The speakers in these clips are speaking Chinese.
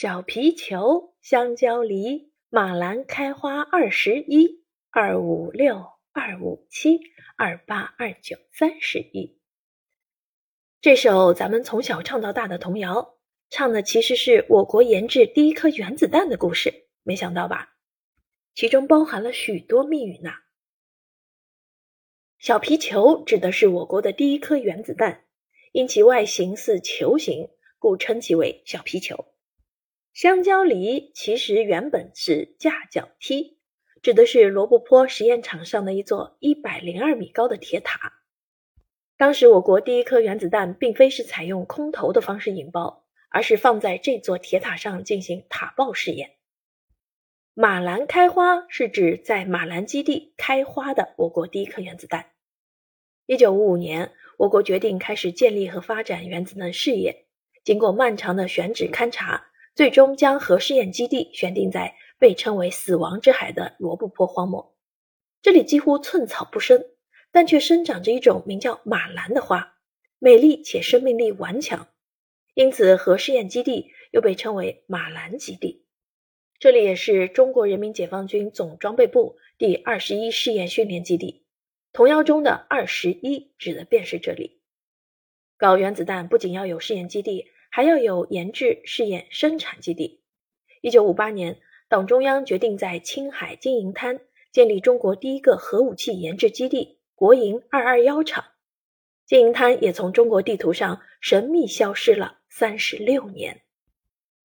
小皮球、香蕉梨、马兰开花二十一，二五六二五七二八二九三十一。这首咱们从小唱到大的童谣，唱的其实是我国研制第一颗原子弹的故事。没想到吧？其中包含了许多密语呢。小皮球指的是我国的第一颗原子弹，因其外形似球形，故称其为小皮球。香蕉梨其实原本是架脚梯，指的是罗布泊实验场上的一座一百零二米高的铁塔。当时我国第一颗原子弹并非是采用空投的方式引爆，而是放在这座铁塔上进行塔爆试验。马兰开花是指在马兰基地开花的我国第一颗原子弹。一九五五年，我国决定开始建立和发展原子能事业。经过漫长的选址勘察，最终将核试验基地选定在被称为“死亡之海”的罗布泊荒漠。这里几乎寸草不生，但却生长着一种名叫马兰的花，美丽且生命力顽强，因此核试验基地又被称为马兰基地。这里也是中国人民解放军总装备部第二十一试验训练基地。童谣中的“二十一”指的便是这里。搞原子弹不仅要有试验基地，还要有研制、试验、生产基地。一九五八年，党中央决定在青海金银滩建立中国第一个核武器研制基地——国营二二幺厂。金银滩也从中国地图上神秘消失了三十六年。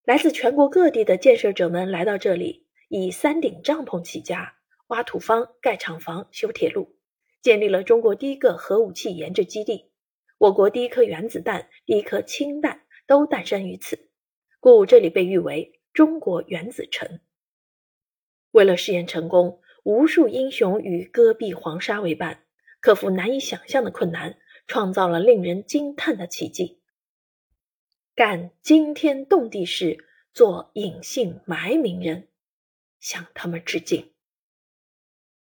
来自全国各地的建设者们来到这里，以三顶帐篷起家，挖土方、盖厂房、修铁路。建立了中国第一个核武器研制基地，我国第一颗原子弹、第一颗氢弹都诞生于此，故这里被誉为“中国原子城”。为了试验成功，无数英雄与戈壁黄沙为伴，克服难以想象的困难，创造了令人惊叹的奇迹，干惊天动地事，做隐姓埋名人，向他们致敬。